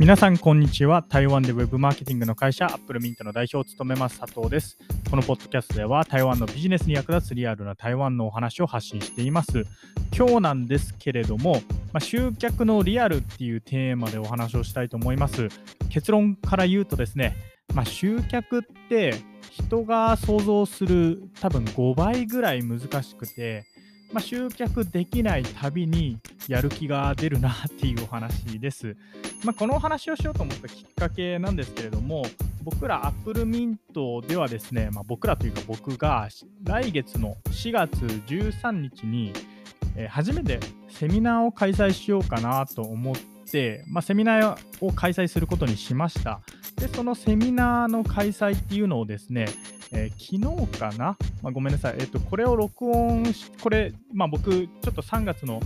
皆さんこんにちは。台湾でウェブマーケティングの会社アップルミントの代表を務めます佐藤です。このポッドキャストでは台湾のビジネスに役立つリアルな台湾のお話を発信しています。今日なんですけれども、まあ、集客のリアルっていうテーマでお話をしたいと思います。結論から言うとですねまあ、集客って人が想像する多分5倍ぐらい難しくて、まあ、集客できないたびにやる気が出るなっていうお話です。まあ、このお話をしようと思ったきっかけなんですけれども、僕ら Apple Mint ではですね、まあ、僕らというか僕が来月の4月13日に、え、初めてセミナーを開催しようかなと思って、まあ、セミナーを開催することにしました。で、そのセミナーの開催っていうのをですね、えー、昨日かな、まあ、ごめんなさい、え、ー、と、これを録音し、これ、まあ、僕、ちょっと3月の、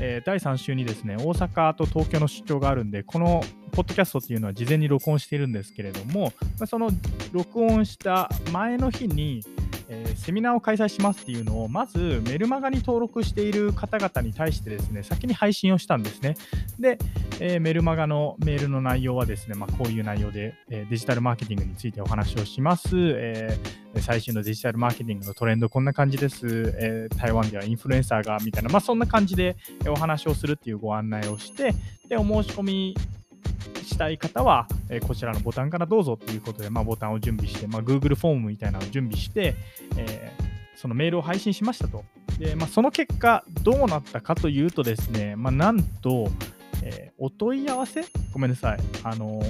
えー、第3週にですね、大阪と東京の出張があるんで、このポッドキャストっていうのは事前に録音しているんですけれども、まあ、その録音した前の日に、えー、セミナーを開催しますっていうのを、まずメルマガに登録している方々に対してですね、先に配信をしたんですね。で、えー、メルマガのメールの内容はですね、まあ、こういう内容で、えー、デジタルマーケティングについてお話をします。え最新のデジタルマーケティングのトレンドこんな感じです。え台湾ではインフルエンサーがみたいな、まあ、そんな感じでお話をするっていうご案内をして、で、お申し込みしたい方は、え、こちらのボタンからどうぞということで、まあ、ボタンを準備して、まあ、Google フォームみたいなのを準備して、え、そのメールを配信しましたと。で、まあ、その結果、どうなったかというとですね、まあ、なんと、え、お問い合わせ？ごめんなさい。あの、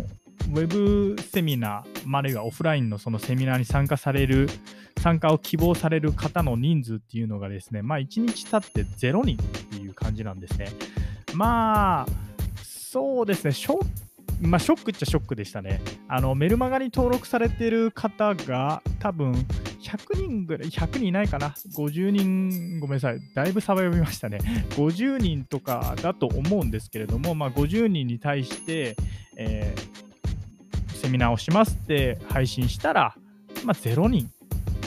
ウェブセミナー、あるいはオフラインのそのセミナーに参加される、参加を希望される方の人数っていうのがですね、まあ1日経って0人っていう感じなんですね。まあ、そうですね、ショッまあ、ショックっちゃショックでしたね。あのメルマガに登録されてる方が多分100人ぐらい、100人いないかな、50人、ごめんなさい、だいぶ差は読みましたね。50人とかだと思うんですけれども、まあ、50人に対して、えー、セミナーをしますって配信したら、まあ、0人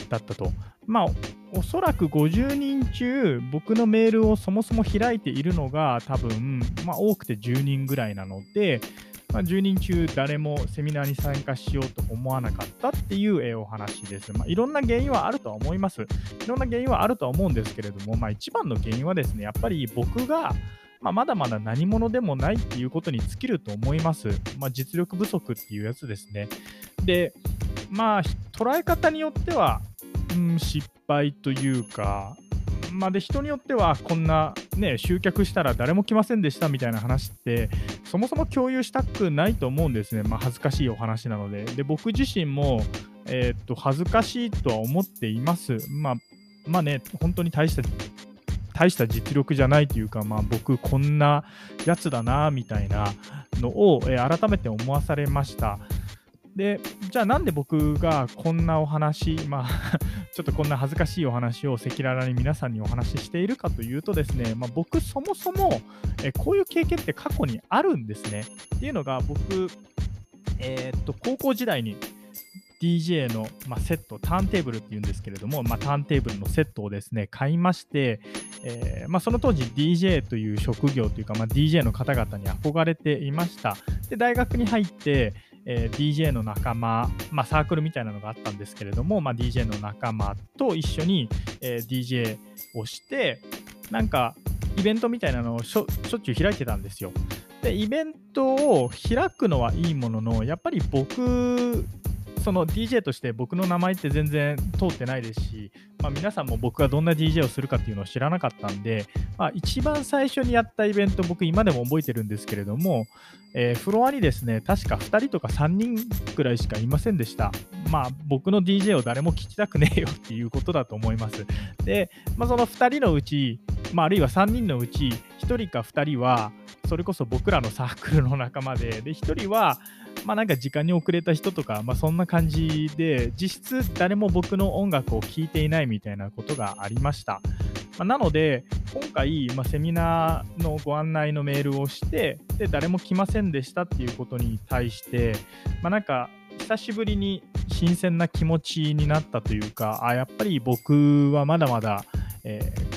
だったと。まあ、おそらく50人中、僕のメールをそもそも開いているのが多分、まあ、多くて10人ぐらいなので、まあ、10人中誰もセミナーに参加しようと思わなかったっていうお話です。まあ、いろんな原因はあるとは思います。いろんな原因はあるとは思うんですけれども、まあ、一番の原因はですね、やっぱり僕がまあ、まだまだ何者でもないっていうことに尽きると思います。まあ、実力不足っていうやつですね。で、まあ、捉え方によっては、うん、失敗というか、まあ、で人によってはこんな、ね、集客したら誰も来ませんでしたみたいな話ってそもそも共有したくないと思うんですね、まあ、恥ずかしいお話なので。で僕自身も、えー、っと恥ずかしいとは思っています、まあ、まあね本当に大した大した実力じゃないというか、まあ、僕こんなやつだなみたいなのを、えー、改めて思わされました。でじゃあなんで僕がこんなお話、まあ ちょっとこんな恥ずかしいお話を赤裸々に皆さんにお話ししているかというとですね、まあ、僕そもそもえこういう経験って過去にあるんですね。っていうのが僕、えー、っと高校時代に DJ の、まあ、セット、ターンテーブルっていうんですけれども、まあ、ターンテーブルのセットをですね、買いまして、えー、まあ、その当時 DJ という職業というか、ま DJ の方々に憧れていました。で、大学に入って、えー、DJ の仲間、まあ、サークルみたいなのがあったんですけれども、まあ、DJ の仲間と一緒に、えー、DJ をしてなんかイベントみたいなのをしょしょっちゅう開いてたんですよ。でイベントを開くのはいいもののやっぱり僕その DJ として僕の名前って全然通ってないですし、まあ、皆さんも僕がどんな DJ をするかっていうのを知らなかったんで、まあ、一番最初にやったイベント、僕今でも覚えてるんですけれども、えー、フロアにですね、確か2人とか3人くらいしかいませんでした。まあ、僕の DJ を誰も聞きたくねえよっていうことだと思います。で、まあ、その2人のうち、まあ、あるいは3人のうち、1人か2人は、それこそ僕らのサークルの仲間で、で、1人は、まあなんか時間に遅れた人とか、まあそんな感じで、実質誰も僕の音楽を聴いていないみたいなことがありました。まあ、なので、今回、まあ、セミナーのご案内のメールをして、で、誰も来ませんでしたっていうことに対して、まあなんか、久しぶりに新鮮な気持ちになったというか、あ、やっぱり僕はまだまだ、えー、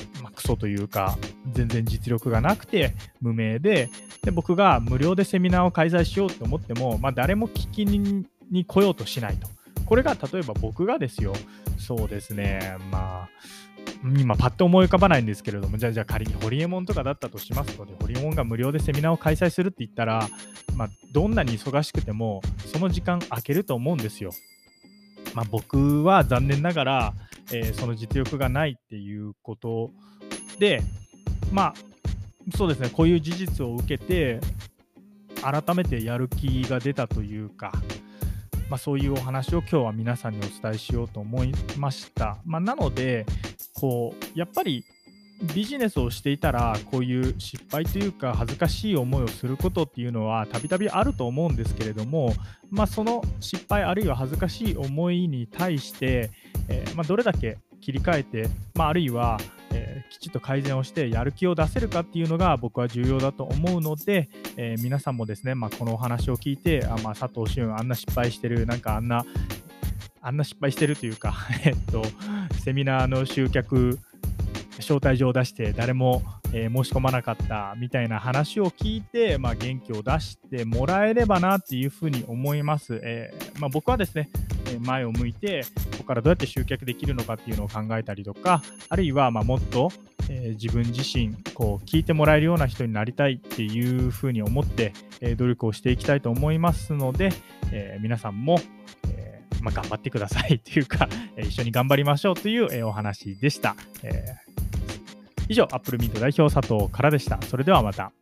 クソというか、全然実力がなくて無名で、で僕が無料でセミナーを開催しようと思っても、まあ、誰も聞きに来ようとしないと。これが例えば僕がですよ、そうですね、まあ、今パッと思い浮かばないんですけれども、じゃあじゃあ仮にホリエモンとかだったとしますので、ホリエモンが無料でセミナーを開催するって言ったら、まあ、どんなに忙しくても、その時間空けると思うんですよ。まあ、僕は残念ながら、えー、その実力がないっていうことで、まあ、そうですね、こういう事実を受けて、改めてやる気が出たというか、まあ、そういうお話を今日は皆さんにお伝えしようと思いました。まあ、なので、こうやっぱりビジネスをしていたらこういう失敗というか恥ずかしい思いをすることっていうのはたびたびあると思うんですけれども、まあ、その失敗あるいは恥ずかしい思いに対して、えー、まあ、どれだけ切り替えて、まあ、あるいは、きちっと改善をしてやる気を出せるかっていうのが僕は重要だと思うので、えー、皆さんもですね、まこのお話を聞いてあ、ま佐藤俊あんな失敗してるなんかあんなあんな失敗してるというか、えっと、セミナーの集客、招待状を出して誰も、えー、申し込まなかったみたいな話を聞いて、まあ、元気を出してもらえればなっていうふうに思います。えー、まあ、僕はですね、前を向いて、ここからどうやって集客できるのかっていうのを考えたりとか、あるいはまもっと、え、自分自身こう聞いてもらえるような人になりたいっていうふうに思って、え努力をしていきたいと思いますので、え皆さんも、まあ、頑張ってくださいというか、え一緒に頑張りましょうという、えお話でした。え、以上、アップルミント代表佐藤からでした。それではまた。